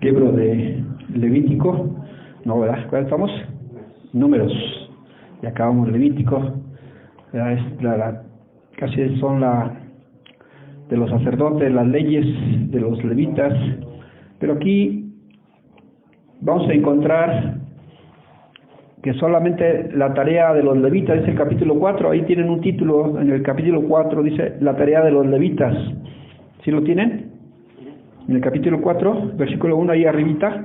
libro de Levítico, no, ¿verdad? ¿Cuál estamos? Números. Y acabamos Levítico. la, la- casi son la de los sacerdotes, las leyes de los levitas. Pero aquí vamos a encontrar que solamente la tarea de los levitas, dice el capítulo 4, ahí tienen un título, en el capítulo 4 dice la tarea de los levitas. ¿Sí lo tienen? En el capítulo 4, versículo 1 ahí arribita,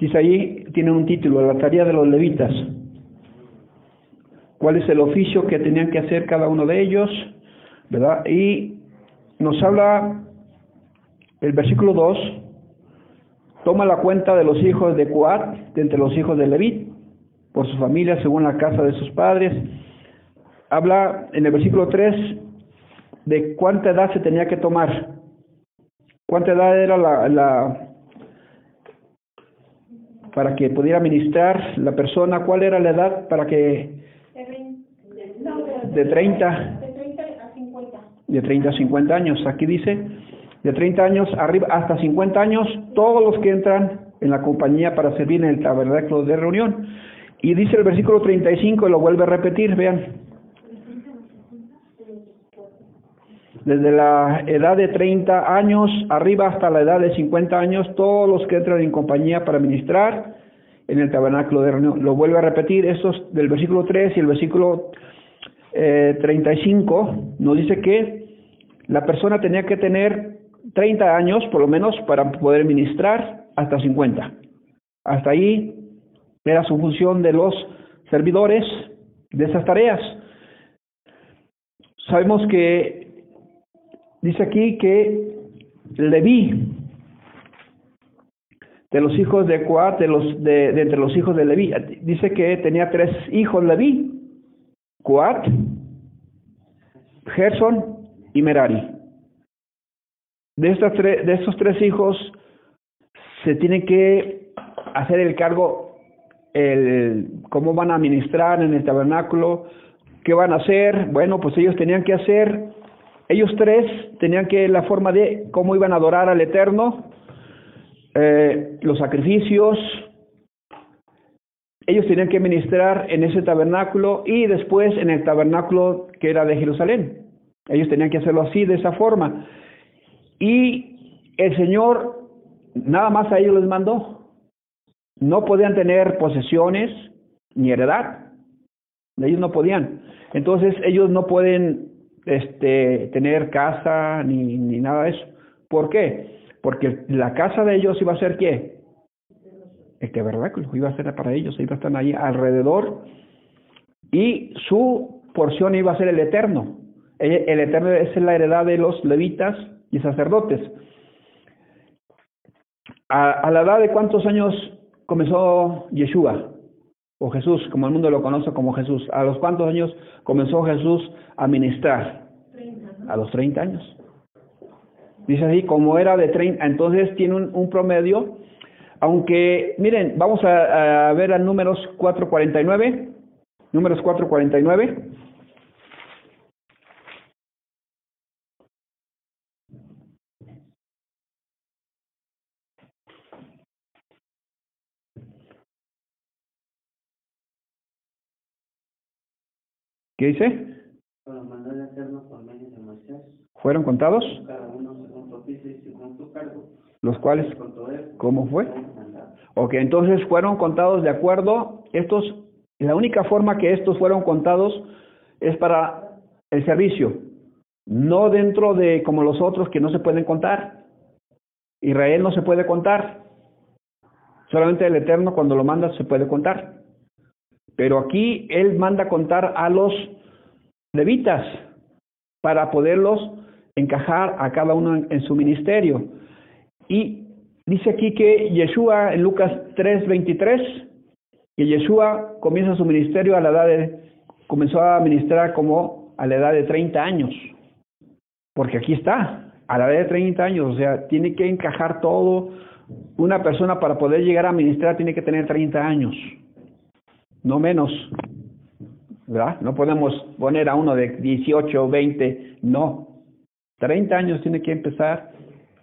dice ahí, tienen un título, la tarea de los levitas. ¿Cuál es el oficio que tenían que hacer cada uno de ellos? ¿Verdad? Y nos habla el versículo 2, toma la cuenta de los hijos de Coat, de entre los hijos de Levit, por su familia según la casa de sus padres. Habla en el versículo 3 de cuánta edad se tenía que tomar. ¿Cuánta edad era la, la para que pudiera ministrar la persona? ¿Cuál era la edad para que De vein- de- no, de- de 30 De 30 a 50. de 30 a 50 años. Aquí dice, de 30 años arriba hasta 50 años, todos los que entran en la compañía para servir en el tabernáculo de reunión. Y dice el versículo 35, y lo vuelve a repetir, vean. Desde la edad de 30 años arriba hasta la edad de 50 años, todos los que entran en compañía para ministrar en el tabernáculo de reunión. Lo vuelve a repetir, estos del versículo 3 y el versículo eh, 35 nos dice que la persona tenía que tener 30 años por lo menos para poder ministrar hasta 50. Hasta ahí era su función de los servidores de esas tareas. Sabemos que dice aquí que Leví de los hijos de Coat, de los de, entre los hijos de Leví, dice que tenía tres hijos Leví, Coat, Gerson y Merari. De, estas tres, de estos tres hijos se tiene que hacer el cargo, el, cómo van a administrar en el tabernáculo, qué van a hacer. Bueno, pues ellos tenían que hacer, ellos tres tenían que la forma de cómo iban a adorar al Eterno, eh, los sacrificios, ellos tenían que ministrar en ese tabernáculo y después en el tabernáculo que era de Jerusalén. Ellos tenían que hacerlo así, de esa forma. Y el Señor nada más a ellos les mandó. No podían tener posesiones ni heredad. Ellos no podían. Entonces ellos no pueden este, tener casa ni, ni nada de eso. ¿Por qué? Porque la casa de ellos iba a ser qué? El tabernáculo iba a ser para ellos, iba a estar ahí alrededor y su porción iba a ser el eterno. El, el eterno es la heredad de los levitas y sacerdotes. A, a, la edad de cuántos años comenzó Yeshua o Jesús, como el mundo lo conoce como Jesús? ¿A los cuántos años comenzó Jesús a ministrar? 30. A los 30 años. Dice así, como era de 30, entonces tiene un, un promedio, aunque, miren, vamos a, a ver a números 449, números 449. Y según su cargo. Los cuales, ¿cómo fue? Ok, entonces fueron contados de acuerdo. Estos, la única forma que estos fueron contados es para el servicio, no dentro de como los otros que no se pueden contar. Israel no se puede contar. Solamente el Eterno cuando lo manda se puede contar. Pero aquí Él manda contar a los levitas para poderlos encajar a cada uno en, su ministerio. Y dice aquí que Yeshua en Lucas 3:23, que Yeshua comienza su ministerio a la edad de, comenzó a ministrar como a la edad de 30 años. Porque aquí está, a la edad de 30 años, o sea, tiene que encajar todo. Una persona para poder llegar a ministrar tiene que tener 30 años, no menos. ¿Verdad? No podemos poner a uno de 18 o 20, no. 30 años tiene que empezar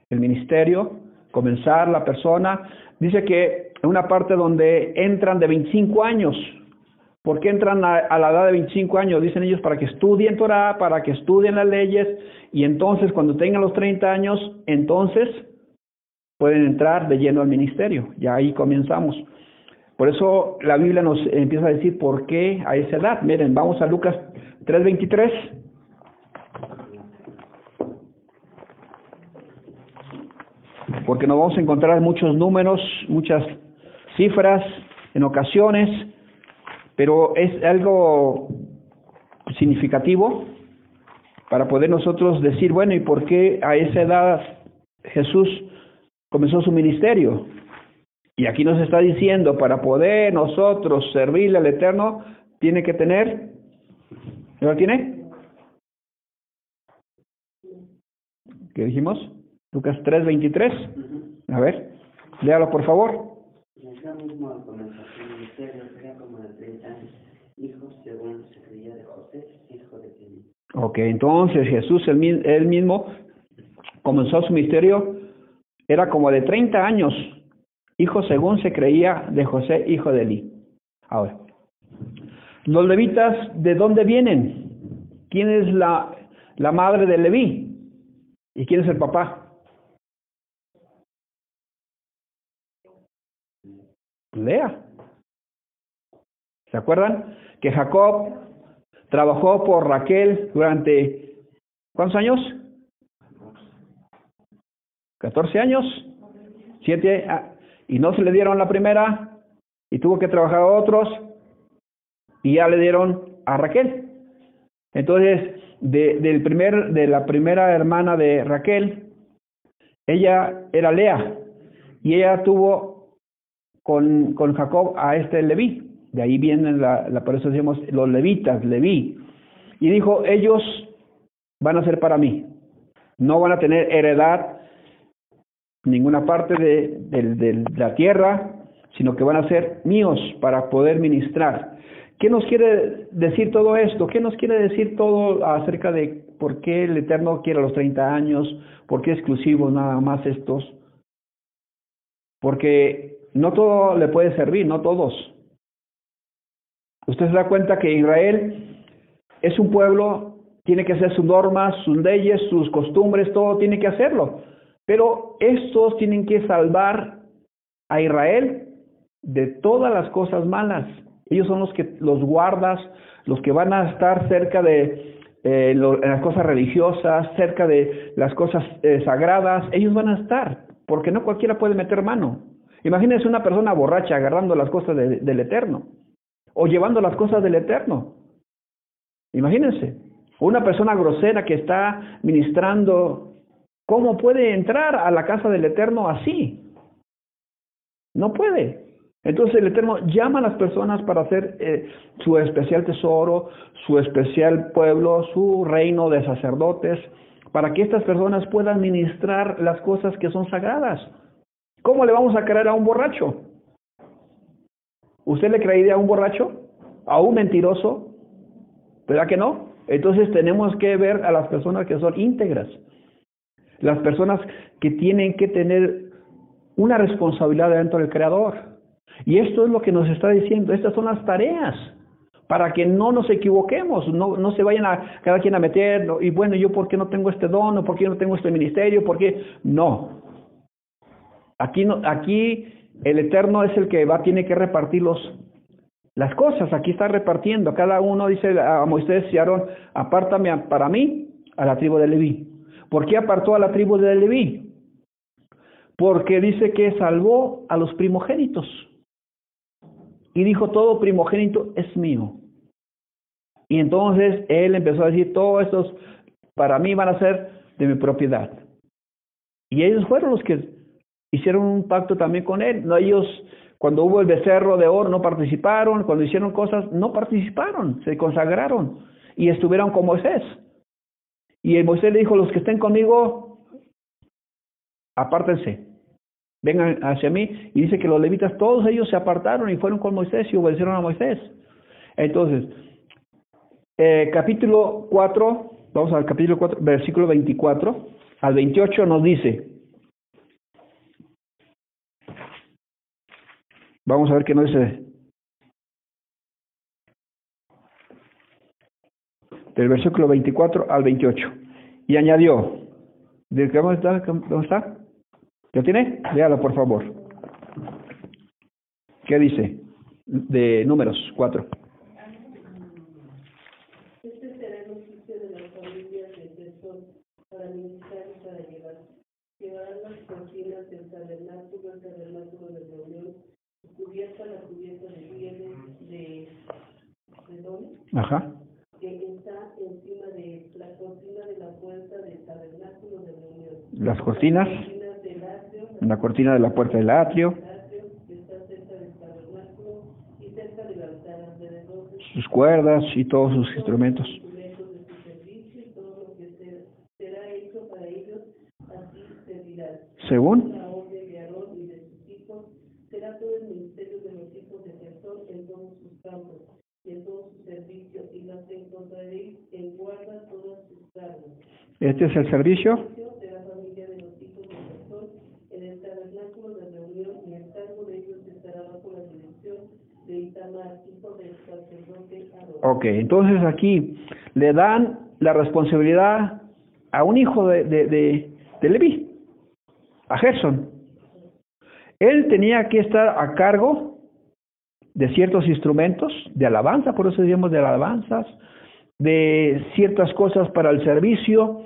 el ministerio comenzar la persona. Dice que una parte donde entran de 25 años. ¿Por qué entran a, a la edad de 25 años? Dicen ellos para que estudien Torah, para que estudien las leyes y entonces cuando tengan los 30 años, entonces pueden entrar de lleno al ministerio. Ya ahí comenzamos. Por eso la Biblia nos empieza a decir por qué a esa edad. Miren, vamos a Lucas 3:23. Porque nos vamos a encontrar muchos números, muchas cifras en ocasiones, pero es algo significativo para poder nosotros decir, bueno, ¿y por qué a esa edad Jesús comenzó su ministerio? Y aquí nos está diciendo, para poder nosotros servirle al Eterno, tiene que tener, ¿lo tiene? ¿Qué dijimos? Lucas 3:23. A ver, léalo por favor. Jesús mismo al comenzar su ministerio era como de 30 años, hijo según se creía de José, hijo de Kelly. Ok, entonces Jesús él, él mismo comenzó su ministerio, era como de 30 años, hijo según se creía de José, hijo de Eli. Ahora, los levitas, ¿de dónde vienen? ¿Quién es la, la madre de Leví? ¿Y quién es el papá? Lea. ¿Se acuerdan? Que Jacob trabajó por Raquel durante ¿cuántos años? 14 años, siete, ah, y no se le dieron la primera, y tuvo que trabajar a otros, y ya le dieron a Raquel. Entonces, de, del primer, de la primera hermana de Raquel, ella era Lea, y ella tuvo con, con Jacob a este Leví. De ahí vienen, la, la, por eso decimos los levitas, Leví. Y dijo, ellos van a ser para mí. No van a tener heredad ninguna parte de, de, la tierra, sino que van a ser míos para poder ministrar. ¿Qué nos quiere decir todo esto? ¿Qué nos quiere decir todo acerca de por qué el Eterno quiere los 30 años? ¿Por qué exclusivos nada más estos? Porque no todo le puede servir, no todos. Usted se da cuenta que Israel es un pueblo, tiene que hacer sus normas, sus leyes, sus costumbres, todo tiene que hacerlo. Pero estos tienen que salvar a Israel de todas las cosas malas. Ellos son los que los guardas, los que van a estar cerca de eh, las cosas religiosas, cerca de las cosas eh, sagradas. Ellos van a estar, porque no cualquiera puede meter mano. Imagínense una persona borracha agarrando las cosas de, del Eterno o llevando las cosas del Eterno. Imagínense, una persona grosera que está ministrando, ¿cómo puede entrar a la casa del Eterno así? No puede. Entonces el Eterno llama a las personas para hacer eh, su especial tesoro, su especial pueblo, su reino de sacerdotes, para que estas personas puedan ministrar las cosas que son sagradas. ¿Cómo le vamos a creer a un borracho? ¿Usted le creería a un borracho? ¿A un mentiroso? ¿Verdad que no? Entonces tenemos que ver a las personas que son íntegras, las personas que tienen que tener una responsabilidad dentro del Creador. Y esto es lo que nos está diciendo, estas son las tareas para que no nos equivoquemos, no, no se vayan a cada quien a meter, y bueno, yo por qué no tengo este don, o por qué no tengo este ministerio, por qué no. Aquí no, aquí el Eterno es el que va, tiene que repartir los, las cosas, aquí está repartiendo, cada uno dice a Moisés y Aarón, apártame para mí a la tribu de Leví. ¿Por qué apartó a la tribu de Leví? Porque dice que salvó a los primogénitos. Y dijo, todo primogénito es mío. Y entonces él empezó a decir, todos estos para mí van a ser de mi propiedad. Y ellos fueron los que hicieron un pacto también con él. No, ellos, cuando hubo el becerro de oro, no participaron. Cuando hicieron cosas, no participaron. Se consagraron y estuvieron con Moisés. Y el Moisés le dijo, los que estén conmigo, apártense, vengan hacia mí. Y dice que los levitas, todos ellos se apartaron y fueron con Moisés y obedecieron a Moisés. Entonces, eh, capítulo 4, vamos al capítulo 4, versículo 24 al 28 nos dice, vamos a ver qué nos dice Del versículo 24 al 28. Y añadió, ¿de dónde está? ¿Dónde está? ¿Lo tiene? Léalo, por favor. ¿Qué dice? De números 4. Este será el oficio de las familias de para ministrar y para llevar. Llevarán las cortinas del tabernáculo, el tabernáculo de reunión, cubierta, la cubierta de pieles de, Ajá. que está encima de la cortina de la puerta del tabernáculo de reunión. Las cortinas, la cortina de la puerta del atrio, el atrio que está cerca del tabernáculo y cerca del altar alrededor de sus cuerdas y todos sus instrumentos. instrumentos de su servicio y todo lo que se- será hecho para ellos, así servirán. Según, La orden de Aarón y de sus hijos será todo el ministerio de los hijos de Jesús en todos sus campos y en todo su servicio, y las encontraréis en guarda todas sus cargas. este es el servicio. De la familia de los hijos de Jesús en el tabernáculo de reunión, y el cargo de ellos estará bajo la dirección de Itamar, hijo del sacerdote Aarón. Ok, entonces aquí le dan la responsabilidad a un hijo de, de, de, de a Gerson. Él tenía que estar a cargo de ciertos instrumentos de alabanza, por eso decimos de alabanzas, de ciertas cosas para el servicio.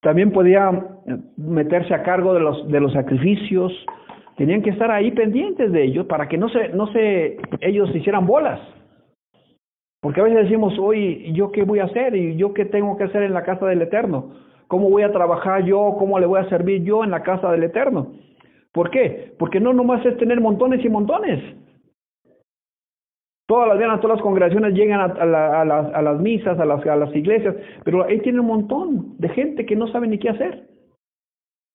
También podía eh, meterse a cargo de los, de los sacrificios. Tenían que estar ahí pendientes de ellos para que no se, no se, ellos se hicieran bolas. Porque a veces decimos, hoy, ¿yo qué voy a hacer? ¿Y yo qué tengo que hacer en la casa del Eterno? ¿Cómo voy a trabajar yo? ¿Cómo le voy a servir yo en la casa del Eterno? ¿Por qué? Porque no nomás es tener montones y montones. Todas las días, todas las congregaciones llegan a, a la- a las, misas, a las, iglesias, pero ahí tiene un montón de gente que no sabe ni qué hacer.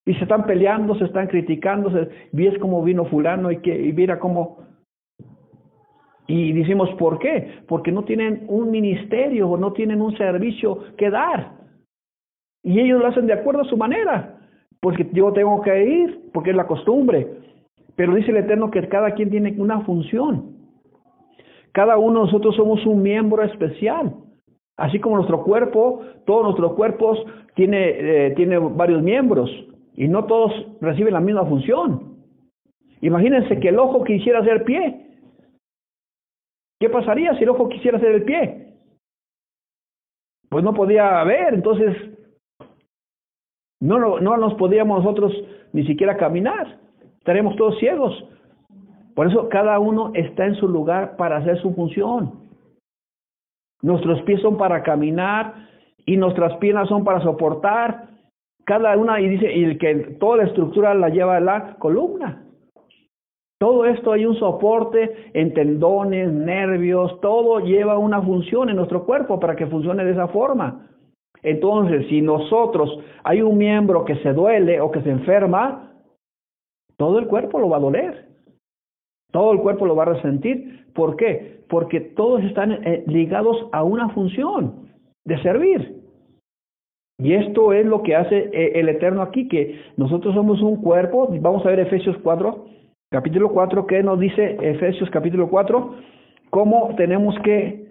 Y se están peleando, se están criticando, se, ves cómo vino fulano y, que, y mira cómo... Y decimos, ¿por qué? Porque no tienen un ministerio o no tienen un servicio que dar. Y ellos lo hacen de acuerdo a su manera. Porque yo tengo que ir, porque es la costumbre. Pero dice el Eterno que cada quien tiene una función. Cada uno de nosotros somos un miembro especial. Así como nuestro cuerpo, todos nuestros cuerpos tiene, eh, tiene varios miembros y no todos reciben la misma función. Imagínense que el ojo quisiera ser pie. ¿Qué pasaría si el ojo quisiera ser el pie? Pues no podía ver, entonces no, no, no nos podíamos nosotros ni siquiera caminar. Estaremos todos ciegos. Por eso cada uno está en su lugar para hacer su función. Nuestros pies son para caminar y nuestras piernas son para soportar. Cada una, y dice, y el que toda la estructura la lleva la columna. Todo esto hay un soporte en tendones, nervios, todo lleva una función en nuestro cuerpo para que funcione de esa forma. Entonces, si nosotros hay un miembro que se duele o que se enferma, todo el cuerpo lo va a doler. Todo el cuerpo lo va a resentir. ¿Por qué? Porque todos están eh, ligados a una función de servir. Y esto es lo que hace eh, el Eterno aquí, que nosotros somos un cuerpo. Vamos a ver Efesios 4, capítulo 4, que nos dice Efesios capítulo 4, cómo tenemos que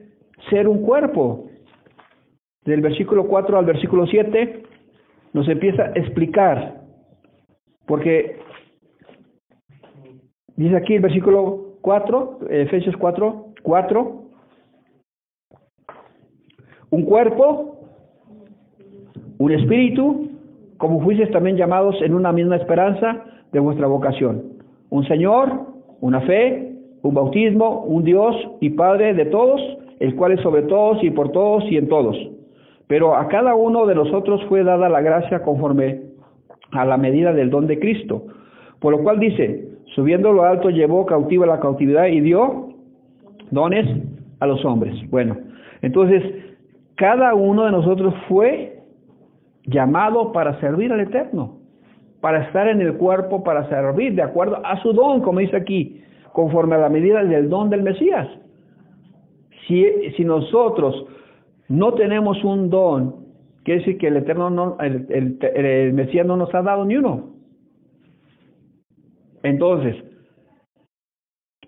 ser un cuerpo. Del versículo 4 al versículo 7 nos empieza a explicar. Porque dice aquí el versículo 4, Efesios 4, 4, un cuerpo, un espíritu, como fuisteis también llamados en una misma esperanza de vuestra vocación. Un Señor, una fe, un bautismo, un Dios y Padre de todos, el cual es sobre todos y por todos y en todos. Pero a cada uno de nosotros fue dada la gracia conforme a la medida del don de Cristo. Por lo cual dice, subiendo lo alto llevó cautiva la cautividad y dio dones a los hombres. Bueno, entonces cada uno de nosotros fue llamado para servir al Eterno, para estar en el cuerpo, para servir de acuerdo a su don, como dice aquí, conforme a la medida del don del Mesías. Si, si nosotros no tenemos un don, quiere decir que el Eterno, no, el, Mesías no nos ha dado ni uno. Entonces,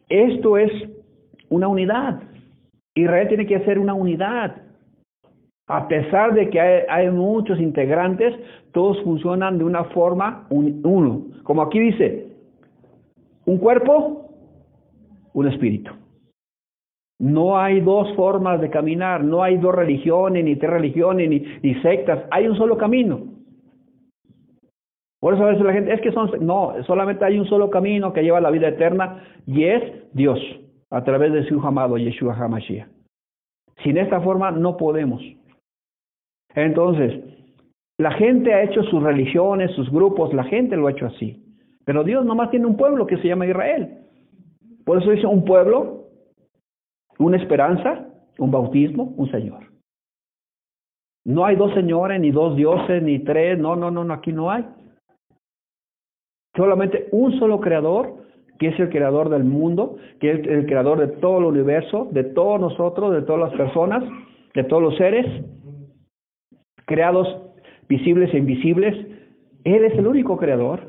esto es una unidad. Israel tiene que ser una unidad. A pesar de que hay, muchos integrantes, todos funcionan de una forma un- uno. Como aquí dice, un cuerpo, un espíritu. No hay dos formas de caminar, no hay dos religiones, ni tres religiones, ni sectas, hay un solo camino. Por eso a veces la gente, es que son, no, solamente hay un solo camino que lleva a la vida eterna y es Dios, a través de su amado Yeshua HaMashiach. Sin esta forma no podemos. Entonces, la gente ha hecho sus religiones, sus grupos, la gente lo ha hecho así. Pero Dios nomás tiene un pueblo que se llama Israel. Por eso dice un pueblo, una esperanza, un bautismo, un Señor. No hay dos señores, ni dos dioses, ni tres, no, no, no, no, aquí no hay. Solamente un solo creador, que es el creador del mundo, que es el creador de todo el universo, de todos nosotros, de todas las personas, de todos los seres, creados visibles e invisibles. Él es el único creador.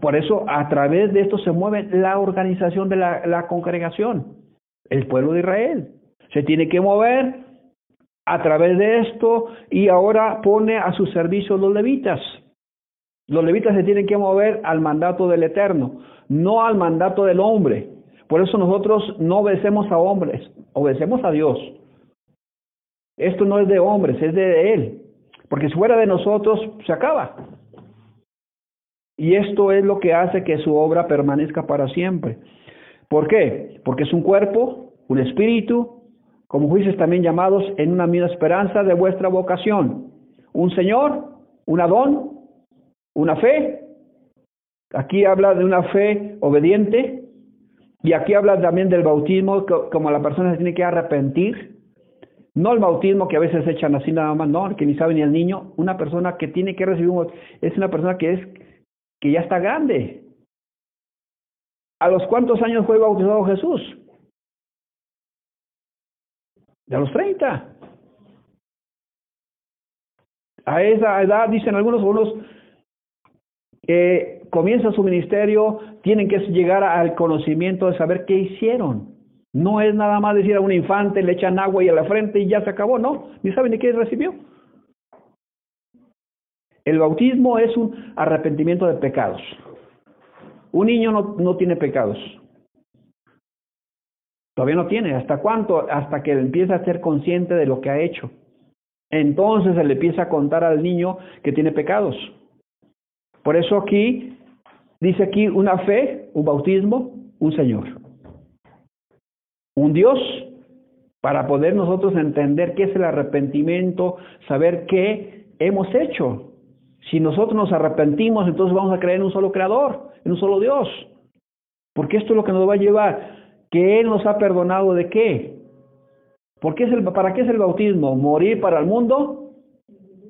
Por eso a través de esto se mueve la organización de la, la congregación, el pueblo de Israel. Se tiene que mover a través de esto y ahora pone a su servicio los levitas. Los levitas se tienen que mover al mandato del Eterno, no al mandato del hombre. Por eso nosotros no obedecemos a hombres, obedecemos a Dios. Esto no es de hombres, es de Él. Porque si fuera de nosotros, se acaba. Y esto es lo que hace que su obra permanezca para siempre. ¿Por qué? Porque es un cuerpo, un espíritu, como jueces también llamados en una misma esperanza de vuestra vocación. Un Señor, un Adón, una fe. Aquí habla de una fe obediente. Y aquí habla también del bautismo, como la persona se tiene que arrepentir. No el bautismo que a veces echan así nada más, no, que ni sabe ni el niño. Una persona que tiene que recibir un es una persona que es que ya está grande. ¿A los cuántos años fue bautizado Jesús? De los 30. A esa edad, dicen algunos, algunos que comienza su ministerio, tienen que llegar al conocimiento de saber qué hicieron. No es nada más decir a un infante, le echan agua y a la frente y ya se acabó, no, ni saben ni qué recibió. El bautismo es un arrepentimiento de pecados. Un niño no, no tiene pecados. Todavía no tiene. ¿Hasta cuánto? Hasta que empieza a ser consciente de lo que ha hecho. Entonces se le empieza a contar al niño que tiene pecados. Por eso aquí, dice aquí una fe, un bautismo, un Señor. Un Dios para poder nosotros entender qué es el arrepentimiento, saber qué hemos hecho. Si nosotros nos arrepentimos, entonces vamos a creer en un solo creador, en un solo Dios. Porque esto es lo que nos va a llevar, que Él nos ha perdonado de qué. ¿Por qué es el, ¿Para qué es el bautismo? Morir para el mundo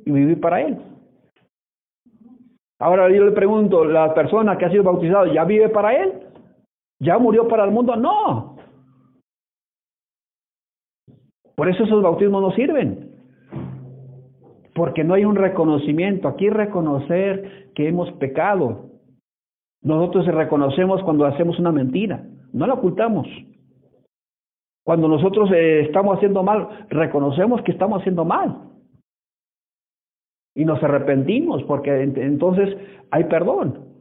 y vivir para Él. Ahora yo le pregunto, ¿la persona que ha sido bautizado ya vive para Él? ¿Ya murió para el mundo? No. Por eso esos bautismos no sirven. Porque no hay un reconocimiento. Aquí reconocer que hemos pecado. Nosotros reconocemos cuando hacemos una mentira. No la ocultamos. Cuando nosotros eh, estamos haciendo mal, reconocemos que estamos haciendo mal. Y nos arrepentimos porque entonces hay perdón.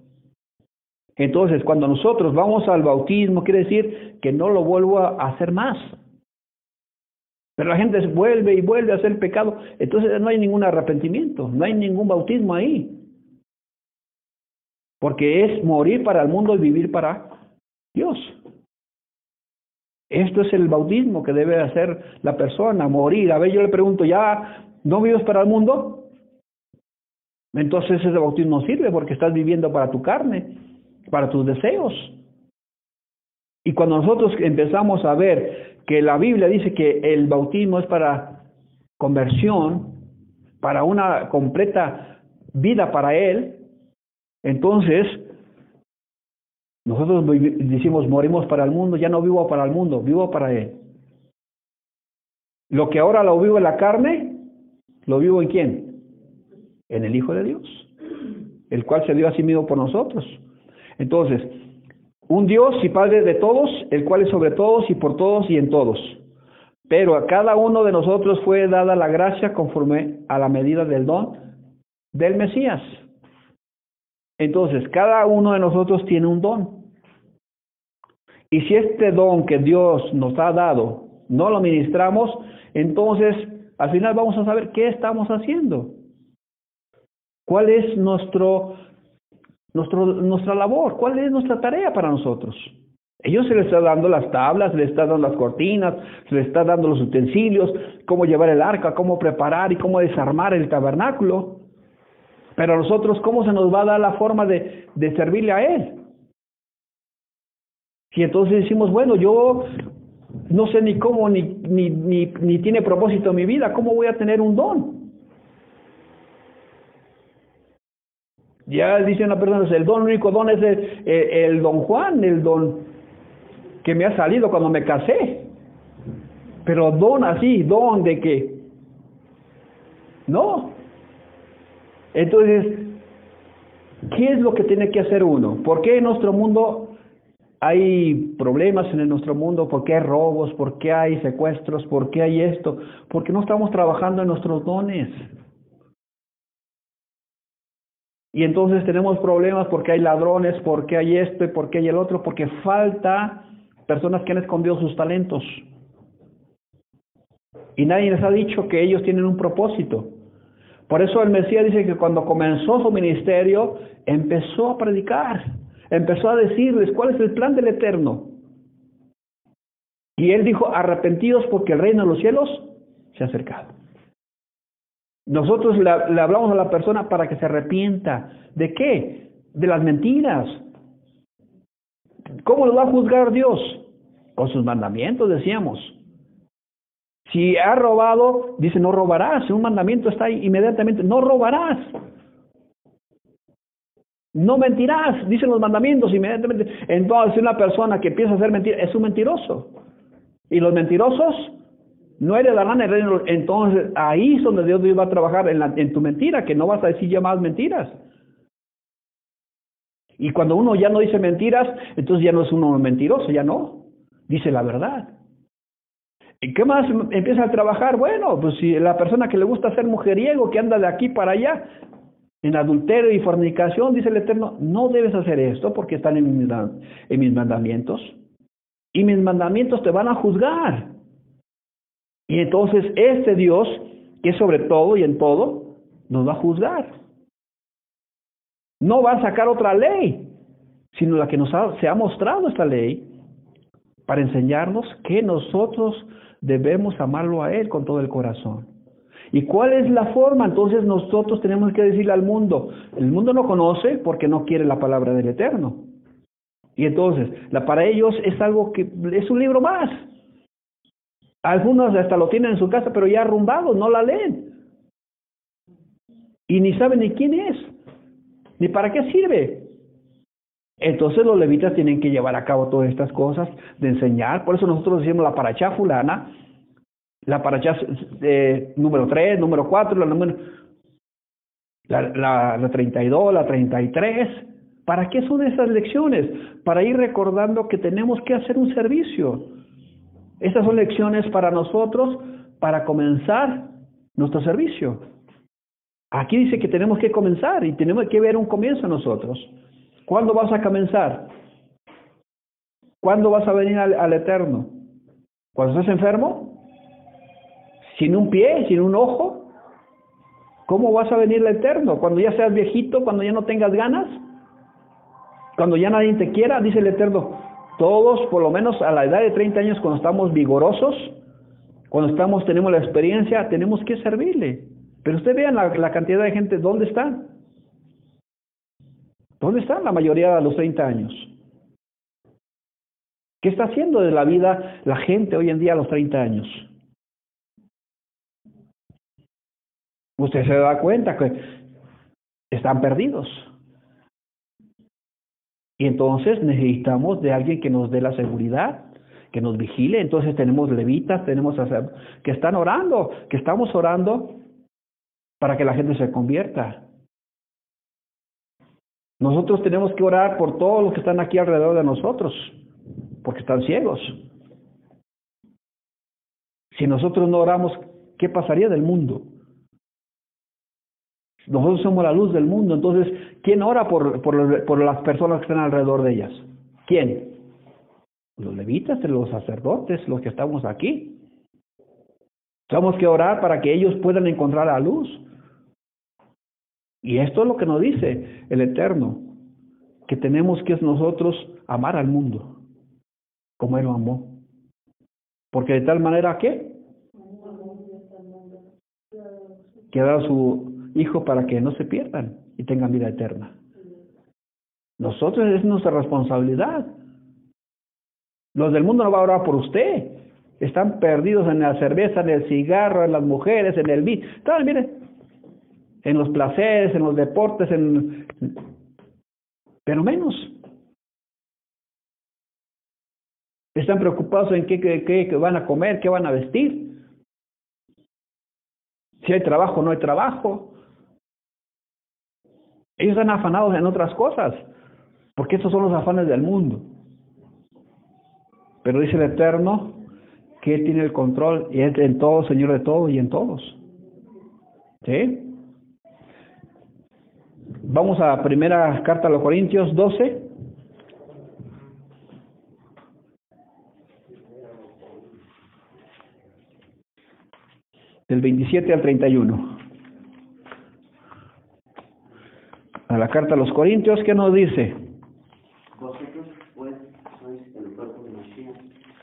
Entonces, cuando nosotros vamos al bautismo, quiere decir que no lo vuelvo a hacer más. Pero la gente vuelve y vuelve a hacer pecado. Entonces no hay ningún arrepentimiento, no hay ningún bautismo ahí. Porque es morir para el mundo y vivir para Dios. Esto es el bautismo que debe hacer la persona, morir. A ver, yo le pregunto, ¿ya no vives para el mundo? Entonces ese bautismo sirve porque estás viviendo para tu carne, para tus deseos. Y cuando nosotros empezamos a ver que la Biblia dice que el bautismo es para conversión, para una completa vida para Él, entonces nosotros decimos, morimos para el mundo, ya no vivo para el mundo, vivo para Él. Lo que ahora lo vivo en la carne, lo vivo en quién? En el Hijo de Dios, el cual se dio a sí mismo por nosotros. Entonces, un Dios y Padre de todos, el cual es sobre todos y por todos y en todos. Pero a cada uno de nosotros fue dada la gracia conforme a la medida del don del Mesías. Entonces, cada uno de nosotros tiene un don. Y si este don que Dios nos ha dado no lo ministramos, entonces al final vamos a saber qué estamos haciendo. ¿Cuál es nuestro, nuestro, nuestra labor? ¿Cuál es nuestra tarea para nosotros? Ellos se les está dando las tablas, se les está dando las cortinas, se les está dando los utensilios, cómo llevar el arca, cómo preparar y cómo desarmar el tabernáculo. Pero a nosotros, ¿cómo se nos va a dar la forma de, servirle a Él? Si entonces decimos, bueno, yo no sé ni cómo, ni, ni, ni, ni tiene propósito mi vida, ¿cómo voy a tener un don? Ya dice una persona, el don, único don es el, el, don Juan, el don que me ha salido cuando me casé. Pero don así, don de qué? No. Entonces, ¿qué es lo que tiene que hacer uno? ¿Por qué en nuestro mundo hay problemas en nuestro mundo? ¿Por qué hay robos? ¿Por qué hay secuestros? ¿Por qué hay esto? Porque no estamos trabajando en nuestros dones. Y entonces tenemos problemas porque hay ladrones, porque hay esto y porque hay el otro, porque falta personas que han escondido sus talentos. Y nadie les ha dicho que ellos tienen un propósito. Por eso el Mesías dice que cuando comenzó su ministerio, empezó a predicar, empezó a decirles cuál es el plan del Eterno. Y él dijo, arrepentidos porque el reino de los cielos se ha acercado. Nosotros le, hablamos a la persona para que se arrepienta. ¿De qué? De las mentiras. ¿Cómo lo va a juzgar Dios? Con sus mandamientos, decíamos. Si ha robado, dice no robarás. Un mandamiento está ahí inmediatamente, no robarás. No mentirás, dicen los mandamientos inmediatamente. Entonces una persona que empieza a hacer mentiras es un mentiroso. Y los mentirosos no heredarán el reino. Entonces ahí es donde Dios va a trabajar en, tu mentira, que no vas a decir ya más mentiras. Y cuando uno ya no dice mentiras, entonces ya no es uno mentiroso, ya no. Dice la verdad. ¿Y qué más empieza a trabajar? Bueno, pues si la persona que le gusta ser mujeriego, que anda de aquí para allá, en adulterio y fornicación, dice el Eterno, no debes hacer esto porque están mis, en mis mandamientos. Y mis mandamientos te van a juzgar. Y entonces este Dios, que es sobre todo y en todo, nos va a juzgar. No va a sacar otra ley, sino la que nos ha, se ha mostrado esta ley para enseñarnos que nosotros debemos amarlo a Él con todo el corazón. ¿Y cuál es la forma? Entonces nosotros tenemos que decirle al mundo, el mundo no conoce porque no quiere la palabra del Eterno. Y entonces, la, para ellos es algo que es un libro más. Algunos hasta lo tienen en su casa, pero ya arrumbados, no la leen. Y ni saben ni quién es, ni para qué sirve. Entonces los levitas tienen que llevar a cabo todas estas cosas de enseñar. Por eso nosotros decimos la paracha fulana, la paracha eh, número 3, número 4, la número la, la, la 32, la 33. ¿Para qué son esas lecciones? Para ir recordando que tenemos que hacer un servicio. Estas son lecciones para nosotros para comenzar nuestro servicio. Aquí dice que tenemos que comenzar y tenemos que ver un comienzo nosotros. ¿Cuándo vas a comenzar? ¿Cuándo vas a venir al, Eterno? ¿Cuando estás enfermo? ¿Sin un pie? ¿Sin un ojo? ¿Cómo vas a venir al Eterno? ¿Cuando ya seas viejito? ¿Cuando ya no tengas ganas? ¿Cuando ya nadie te quiera? Dice el Eterno. Todos, por lo menos a la edad de 30 años, cuando estamos vigorosos, cuando estamos, tenemos la experiencia, tenemos que servirle. Pero usted vean la, cantidad de gente, ¿dónde están? ¿Dónde están la mayoría de los 30 años? ¿Qué está haciendo de la vida la gente hoy en día a los 30 años? Usted se da cuenta que están perdidos. Y entonces necesitamos de alguien que nos dé la seguridad, que nos vigile. Entonces tenemos levitas, tenemos que están orando, que estamos orando para que la gente se convierta. Nosotros tenemos que orar por todos los que están aquí alrededor de nosotros, porque están ciegos. Si nosotros no oramos, ¿qué pasaría del mundo? Nosotros somos la luz del mundo, entonces, ¿quién ora por, por, por las personas que están alrededor de ellas? ¿Quién? Los levitas, los sacerdotes, los que estamos aquí. Tenemos que orar para que ellos puedan encontrar la luz. Y esto es lo que nos dice el Eterno, que tenemos que nosotros amar al mundo, como Él lo amó. Porque de tal manera que que ha dado su Hijo para que no se pierdan y tengan vida eterna. Nosotros es nuestra responsabilidad. Los del mundo no va a orar por usted. Están perdidos en la cerveza, en el cigarro, en las mujeres, en el vino. Mire, en los placeres, en los deportes, en... pero menos. Están preocupados en qué, qué, qué van a comer, qué van a vestir. Si hay trabajo, no hay trabajo. Ellos están afanados en otras cosas, porque estos son los afanes del mundo. Pero dice el Eterno que Él tiene el control y es en todo, Señor de todo y en todos. ¿Sí? Vamos a primera carta a los Corintios 12. Del 27 al 31. A la carta a los Corintios, ¿qué nos dice? Vosotros, pues, sois el cuerpo de Mashiach,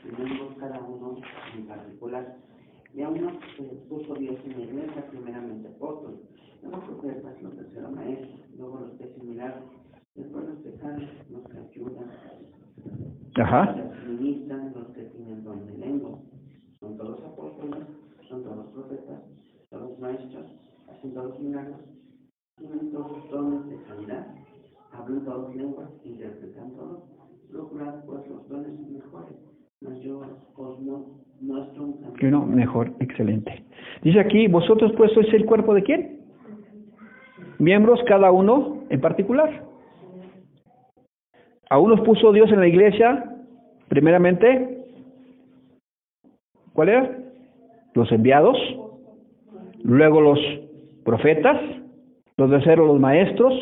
y miembros cada uno en particular. Y a uno se puso Dios en la iglesia, primeramente apóstoles, luego profetas, los terceros maestros, luego los que similares, después los pecados, los que ayudan, Ajá. los que ministran, los que tienen don de lengua. Son todos apóstoles, son todos profetas, todos maestros, hacen todos milagros, tienen todos dones de sanidad, hablan todas lenguas, interpretan todos. Procurad pues los dones mejores, mas yo os muestro un camino. Uno mejor, excelente. Dice aquí, vosotros pues sois el cuerpo de quién? Miembros cada uno en particular. A unos puso Dios en la iglesia, primeramente, ¿cuál era? Los enviados, luego los profetas, los terceros los maestros,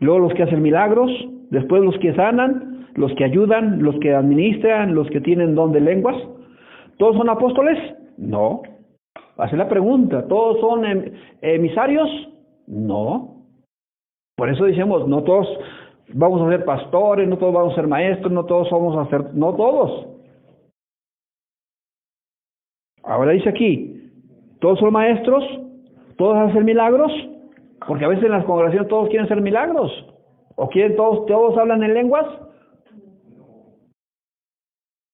luego los que hacen milagros, después los que sanan, los que ayudan, los que administran, los que tienen don de lenguas. ¿Todos son apóstoles? No. Hace la pregunta, ¿todos son em- emisarios? No. Por eso decimos, no todos vamos a ser pastores, no todos vamos a ser maestros, no todos vamos a ser, no todos. Ahora dice aquí, todos son maestros, todos hacen milagros, porque a veces en las congregaciones todos quieren hacer milagros, o quieren todos, todos hablan en lenguas.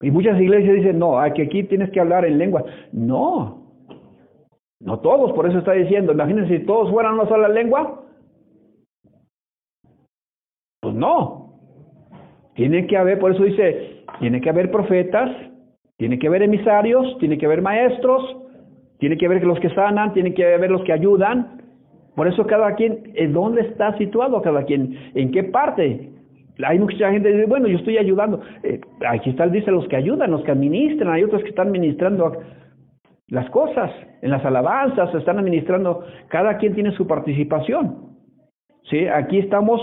Y muchas iglesias dicen, no, que aquí tienes que hablar en lenguas. No, no todos, por eso está diciendo, imagínense si todos fueran una sola lengua. Pues no. Tiene que haber, por eso dice, tiene que haber profetas, tiene que haber emisarios, tiene que haber maestros, tiene que haber los que sanan, tiene que haber los que ayudan. Por eso cada quien, ¿en dónde está situado cada quien? ¿En qué parte? Hay mucha gente que dice, bueno, yo estoy ayudando. Eh, aquí está, dice los que ayudan, los que administran, hay otros que están administrando las cosas, en las alabanzas, están administrando, cada quien tiene su participación. ¿Sí? Aquí estamos,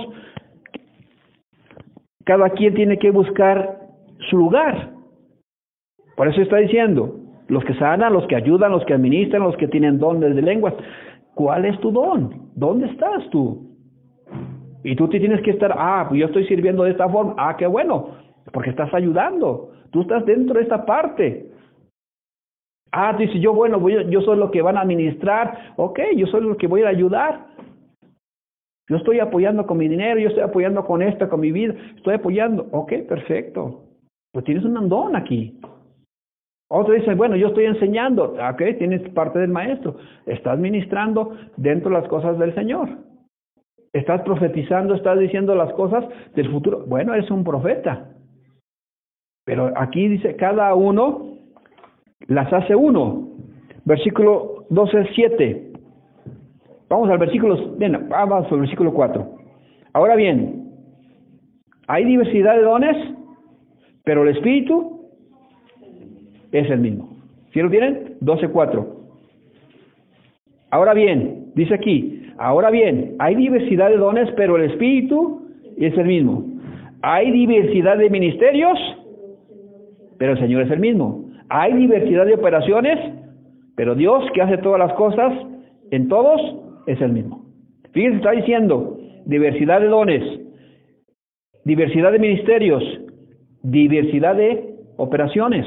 cada quien tiene que buscar su lugar. Por eso está diciendo, los que sanan, los que ayudan, los que administran, los que tienen dones de lenguas. ¿Cuál es tu don? ¿Dónde estás tú? Y tú te tienes que estar, ah, pues yo estoy sirviendo de esta forma, ah, qué bueno, porque estás ayudando, tú estás dentro de esta parte. Ah, tú dices, yo, bueno, voy, yo soy lo que van a administrar, ok, yo soy lo que voy a ayudar. Yo estoy apoyando con mi dinero, yo estoy apoyando con esto, con mi vida, estoy apoyando, ok, perfecto. Pues tienes un don aquí. Otro dice, bueno, yo estoy enseñando, ok, tienes parte del maestro, estás ministrando dentro de las cosas del Señor. Estás profetizando, estás diciendo las cosas del futuro. Bueno, eres un profeta. Pero aquí dice, cada uno las hace uno. Versículo 12, 7. Vamos al versículo, vamos al versículo 4. Ahora bien, hay diversidad de dones, pero el Espíritu es el mismo. ¿Sí lo tienen? 12.4. Ahora bien, dice aquí, ahora bien, hay diversidad de dones, pero el Espíritu es el mismo. Hay diversidad de ministerios, pero el Señor es el mismo. Hay diversidad de operaciones, pero Dios que hace todas las cosas en todos es el mismo. Fíjense, está diciendo diversidad de dones, diversidad de ministerios, diversidad de operaciones,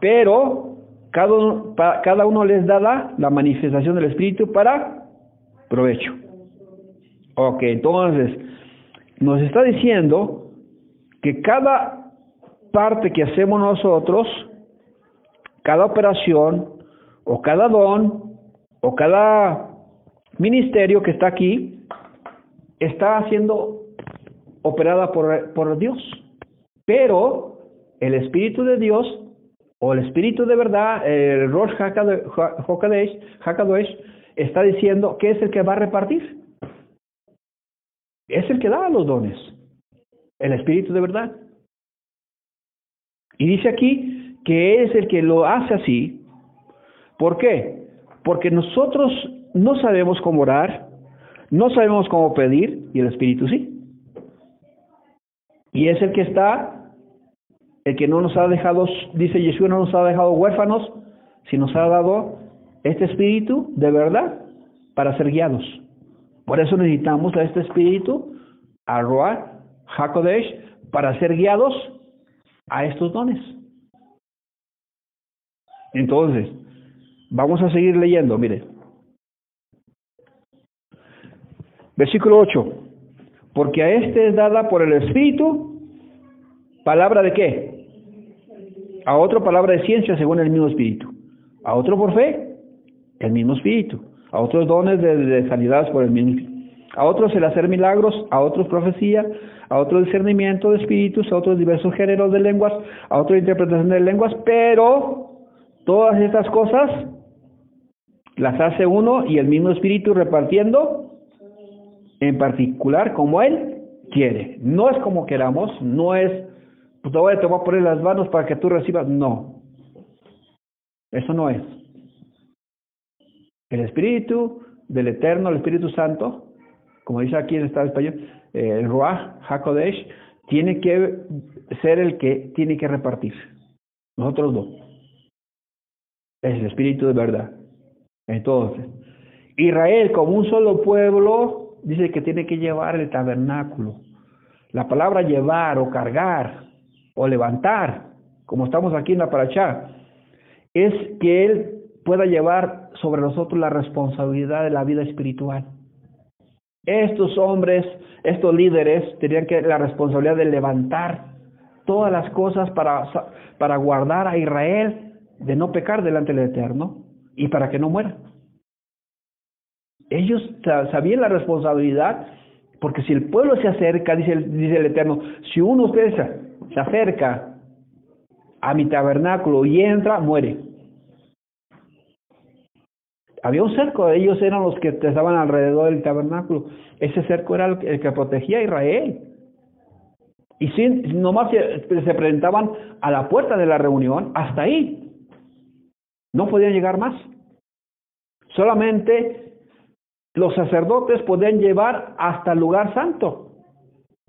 pero cada uno, cada uno les da la manifestación del Espíritu para provecho. Ok, entonces nos está diciendo que cada parte que hacemos nosotros, cada operación o cada don o cada ministerio que está aquí, está siendo operada por, por Dios. Pero el Espíritu de Dios o el Espíritu de verdad, el Rosh Hakadosh, está diciendo que es el que va a repartir. Es el que da los dones. El Espíritu de verdad. Y dice aquí que es el que lo hace así. ¿Por qué? Porque nosotros no sabemos cómo orar, no sabemos cómo pedir, y el Espíritu sí. Y es el que está, el que no nos ha dejado, dice Yeshua, no nos ha dejado huérfanos, sino nos ha dado este Espíritu de verdad para ser guiados. Por eso necesitamos a este Espíritu, a Roa, Hakodesh, para ser guiados a estos dones. Entonces, vamos a seguir leyendo, mire. Versículo 8. Porque a este es dada por el Espíritu palabra de qué? A otro palabra de ciencia según el mismo Espíritu. A otro por fe, el mismo Espíritu. A otros dones de, de sanidad por el mismo Espíritu. A otros el hacer milagros, a otros profecía, a otros discernimiento de espíritus, a otros diversos géneros de lenguas, a otros interpretación de lenguas, pero todas estas cosas las hace uno y el mismo espíritu repartiendo en particular como Él quiere. No es como queramos, no es, pues te voy, a poner las manos para que tú recibas, no. Eso no es. El Espíritu del Eterno, el Espíritu Santo, como dice aquí en el Estado español, eh, el Ruach HaKodesh, tiene que ser el que tiene que repartir. Nosotros dos. Es el Espíritu de verdad. Entonces, Israel como un solo pueblo dice que tiene que llevar el tabernáculo. La palabra llevar o cargar o levantar, como estamos aquí en la paracha, es que Él pueda llevar sobre nosotros la responsabilidad de la vida espiritual. Estos hombres, estos líderes, tenían que la responsabilidad de levantar todas las cosas para, para guardar a Israel de no pecar delante del Eterno y para que no muera. Ellos sabían la responsabilidad, porque si el pueblo se acerca, dice el, dice el Eterno, si uno de ustedes se acerca a mi tabernáculo y entra, muere. Había un cerco, ellos eran los que estaban alrededor del tabernáculo. Ese cerco era el, que protegía a Israel. Y si nomás se, se presentaban a la puerta de la reunión, hasta ahí. No podían llegar más. Solamente los sacerdotes podían llevar hasta el lugar santo,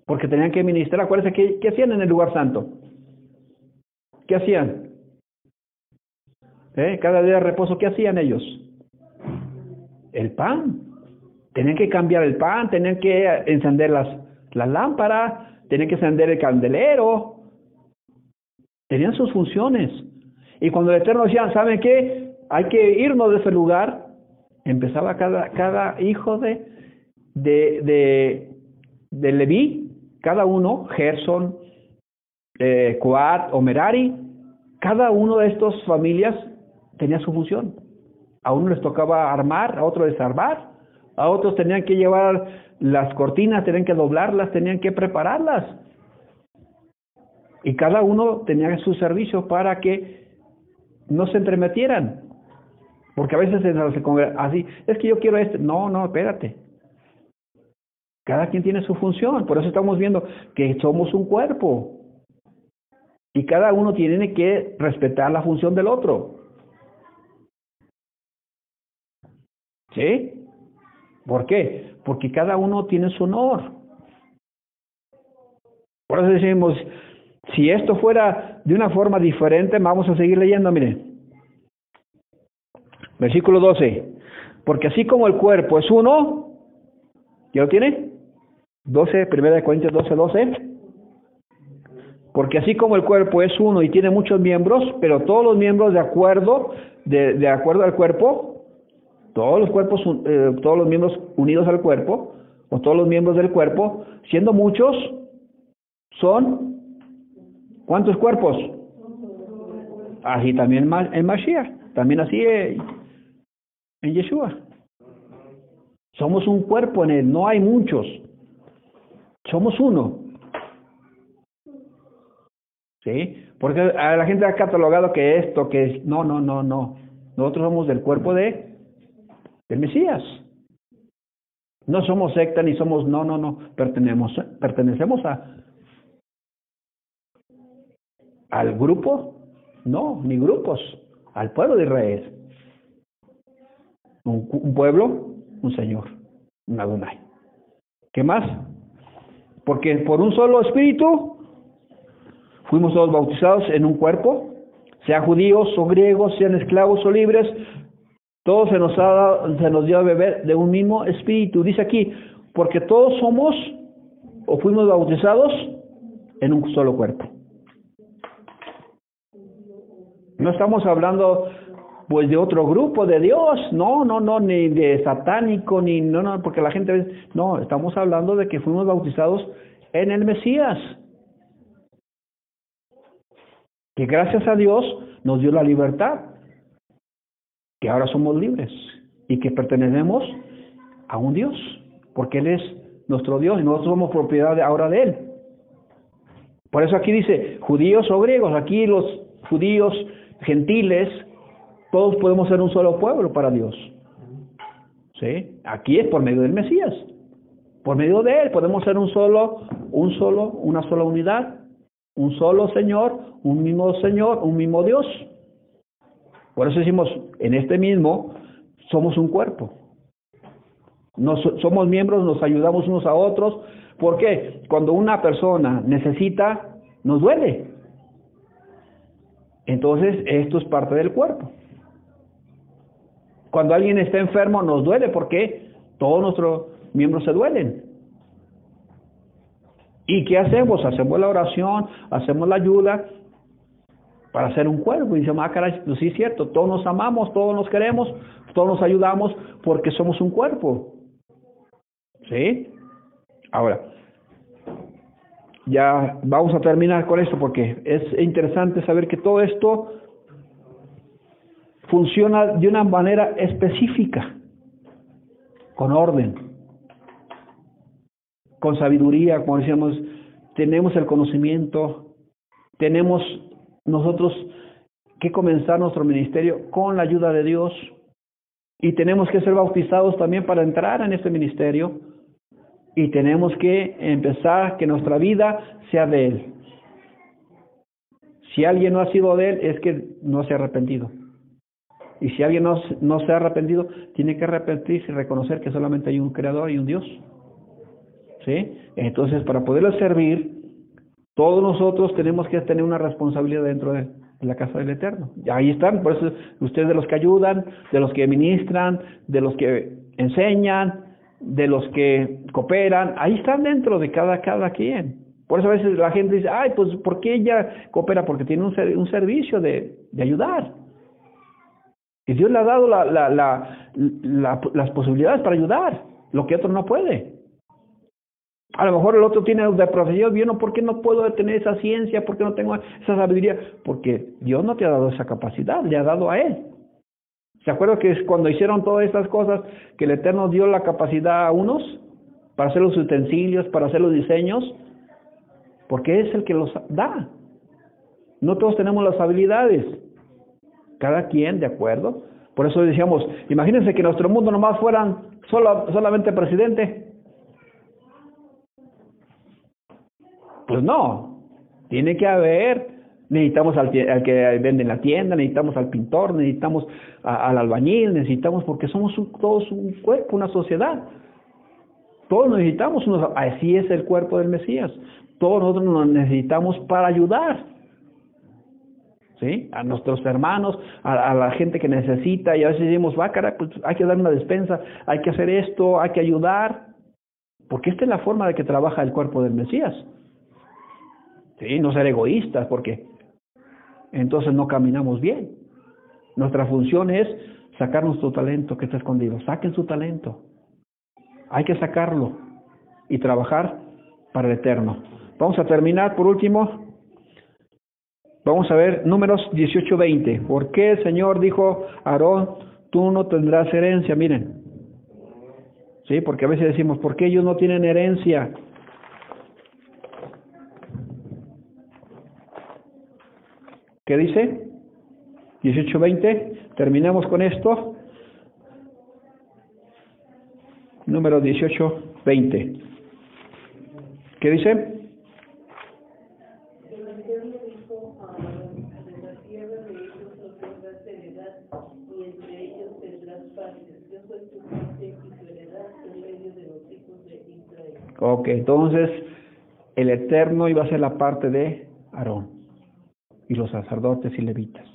porque tenían que ministrar. Acuérdense, ¿qué, ¿qué hacían en el lugar santo? ¿Qué hacían? ¿Eh? Cada día de reposo, ¿qué hacían ellos? El pan. Tenían que cambiar el pan, tenían que encender las, las lámparas, tenían que encender el candelero. Tenían sus funciones. Y cuando el Eterno decía, ¿saben qué? Hay que irnos de ese lugar, empezaba cada, cada hijo de, de, de, de Leví, cada uno, Gerson, eh, Coat o Merari, cada uno de estas familias tenía su función. A uno les tocaba armar, a otro desarmar, a otros tenían que llevar las cortinas, tenían que doblarlas, tenían que prepararlas. Y cada uno tenía su servicio para que no se entremetieran. Porque a veces así, es que yo quiero este. No, no, espérate. Cada quien tiene su función. Por eso estamos viendo que somos un cuerpo. Y cada uno tiene que respetar la función del otro. ¿Sí? ¿Por qué? Porque cada uno tiene su honor. Por eso decimos, si esto fuera de una forma diferente, vamos a seguir leyendo, miren. Versículo 12. Porque así como el cuerpo es uno, ¿ya lo tiene? 12, primera de Corintios 12, 12. Porque así como el cuerpo es uno y tiene muchos miembros, pero todos los miembros de acuerdo, de, de acuerdo al cuerpo, todos los cuerpos, eh, todos los miembros unidos al cuerpo, o todos los miembros del cuerpo, siendo muchos, son ¿cuántos cuerpos? Así también en Mashiach, también así en Yeshua. Somos un cuerpo en él, no hay muchos. Somos uno. ¿Sí? Porque a la gente ha catalogado que esto, que es... No, no, no, no. Nosotros somos del cuerpo de del Mesías. No somos secta ni somos, no, no, no, pertenecemos, pertenecemos a al grupo, no, ni grupos, al pueblo de Israel. Un, pueblo, un Señor, un Adonai. ¿Qué más? Porque por un solo espíritu fuimos todos bautizados en un cuerpo, sea judíos o griegos, sean esclavos o libres, todos se nos, ha, se nos dio a beber de un mismo espíritu. Dice aquí, porque todos somos o fuimos bautizados en un solo cuerpo. No estamos hablando pues de otro grupo de Dios, no, no, no, ni de satánico, ni no, no, porque la gente no, estamos hablando de que fuimos bautizados en el Mesías. Que gracias a Dios nos dio la libertad que ahora somos libres y que pertenecemos a un Dios, porque Él es nuestro Dios y nosotros somos propiedad ahora de Él. Por eso aquí dice judíos o griegos, aquí los judíos gentiles, todos podemos ser un solo pueblo para Dios. ¿Sí? Aquí es por medio del Mesías. Por medio de él podemos ser un solo, un solo, una sola unidad, un solo Señor, un mismo Señor, un mismo Dios. Por eso decimos, en este mismo somos un cuerpo. Nos, somos miembros, nos ayudamos unos a otros. ¿Por qué? Cuando una persona necesita, nos duele. Entonces, esto es parte del cuerpo. Cuando alguien está enfermo, nos duele porque todos nuestros miembros se duelen. ¿Y qué hacemos? Hacemos la oración, hacemos la ayuda para hacer un cuerpo. Y dice, ah, caray, pues sí es cierto, todos nos amamos, todos nos queremos, todos nos ayudamos porque somos un cuerpo. ¿Sí? Ahora, ya vamos a terminar con esto porque es interesante saber que todo esto funciona de una manera específica, con orden, con sabiduría, como decíamos, tenemos el conocimiento, tenemos nosotros que comenzar nuestro ministerio con la ayuda de Dios y tenemos que ser bautizados también para entrar en este ministerio y tenemos que empezar que nuestra vida sea de Él. Si alguien no ha sido de Él es que no se ha arrepentido. Y si alguien no, no se ha arrepentido, tiene que arrepentirse y reconocer que solamente hay un creador y un Dios. ¿Sí? Entonces, para poderle servir, todos nosotros tenemos que tener una responsabilidad dentro de la casa del Eterno. Ahí están, por eso ustedes de los que ayudan, de los que ministran, de los que enseñan, de los que cooperan, ahí están dentro de cada, cada quien. Por eso a veces la gente dice, ay, pues ¿por qué ella coopera? Porque tiene un, un servicio de, de ayudar. Y Dios le ha dado la, la, la, las posibilidades para ayudar, lo que otro no puede. A lo mejor el otro tiene de profesión, yo no, ¿por qué no puedo tener esa ciencia? ¿Por qué no tengo esa sabiduría? Porque Dios no te ha dado esa capacidad, le ha dado a Él. ¿Se acuerdan que cuando hicieron todas estas cosas, que el Eterno dio la capacidad a unos para hacer los utensilios, para hacer los diseños? Porque es el que los da. No todos tenemos las habilidades. Cada quien, de acuerdo. Por eso decíamos, imagínense que nuestro mundo nomás fueran solo, solamente presidente Pues no, tiene que haber, necesitamos al, al que vende en la tienda, necesitamos al pintor, necesitamos al albañil, necesitamos, porque somos todos un cuerpo, una sociedad. Todos necesitamos, unos, así es el cuerpo del Mesías. Todos nosotros nos necesitamos para ayudar. ¿Sí? A nuestros hermanos, a, la gente que necesita, y a veces decimos, va, cara, pues hay que dar una despensa, hay que hacer esto, hay que ayudar. Porque esta es la forma de que trabaja el cuerpo del Mesías. ¿Sí? No ser egoístas, porque entonces no caminamos bien. Nuestra función es sacar nuestro talento que está escondido. Saquen su talento. Hay que sacarlo y trabajar para el eterno. Vamos a terminar por último. Vamos a ver números 18-20. ¿Por qué el Señor dijo Aarón, tú no tendrás herencia? Miren. Sí, porque a veces decimos, ¿por qué ellos no tienen herencia? ¿Qué dice? 18-20. Terminamos con esto. Número 18-20. ¿Qué dice? Ok, entonces el Eterno iba a ser la parte de Aarón y los sacerdotes y levitas.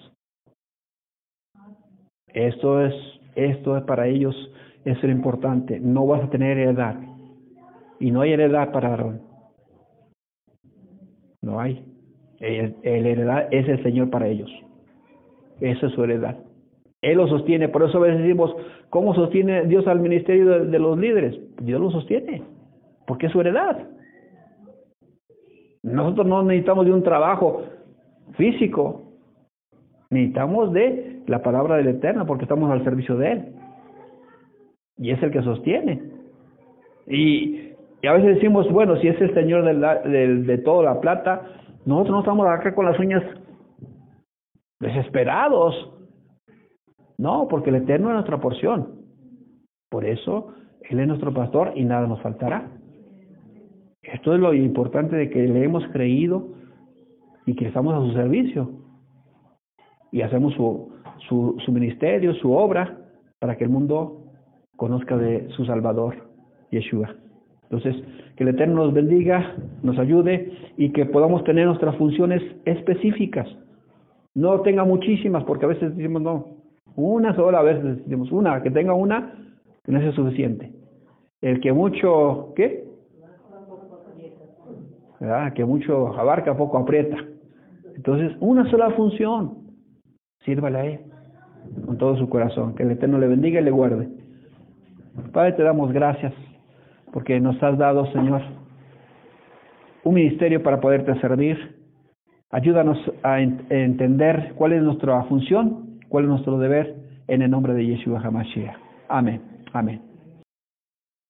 Esto es, esto es para ellos, es lo importante. No vas a tener heredad. Y no hay heredad para Aarón. No hay. El, heredad es el Señor para ellos. Esa es su heredad. Él lo sostiene. Por eso a veces decimos, ¿cómo sostiene Dios al ministerio de los líderes? Dios lo sostiene. Porque es su heredad. Nosotros no necesitamos de un trabajo físico. Necesitamos de la palabra del Eterno porque estamos al servicio de Él. Y es el que sostiene. Y, a veces decimos, bueno, si es el Señor de, de toda la plata, nosotros no estamos acá con las uñas desesperados. No, porque el Eterno es nuestra porción. Por eso Él es nuestro pastor y nada nos faltará. Esto es lo importante de que le hemos creído y que estamos a su servicio y hacemos su, su, ministerio, su obra, para que el mundo conozca de su Salvador, Yeshua. Entonces, que el Eterno nos bendiga, nos ayude y que podamos tener nuestras funciones específicas. No tenga muchísimas, porque a veces decimos no, una sola, a veces decimos una, que tenga una, que no es suficiente. El que mucho, ¿qué? Que mucho abarca, poco aprieta. Entonces, una sola función, sírvale a Él con todo su corazón. Que el Eterno le bendiga y le guarde. Padre, te damos gracias porque nos has dado, Señor, un ministerio para poderte servir. Ayúdanos a entender cuál es nuestra función, cuál es nuestro deber, en el nombre de Yeshua HaMashiach. Amén. Amén.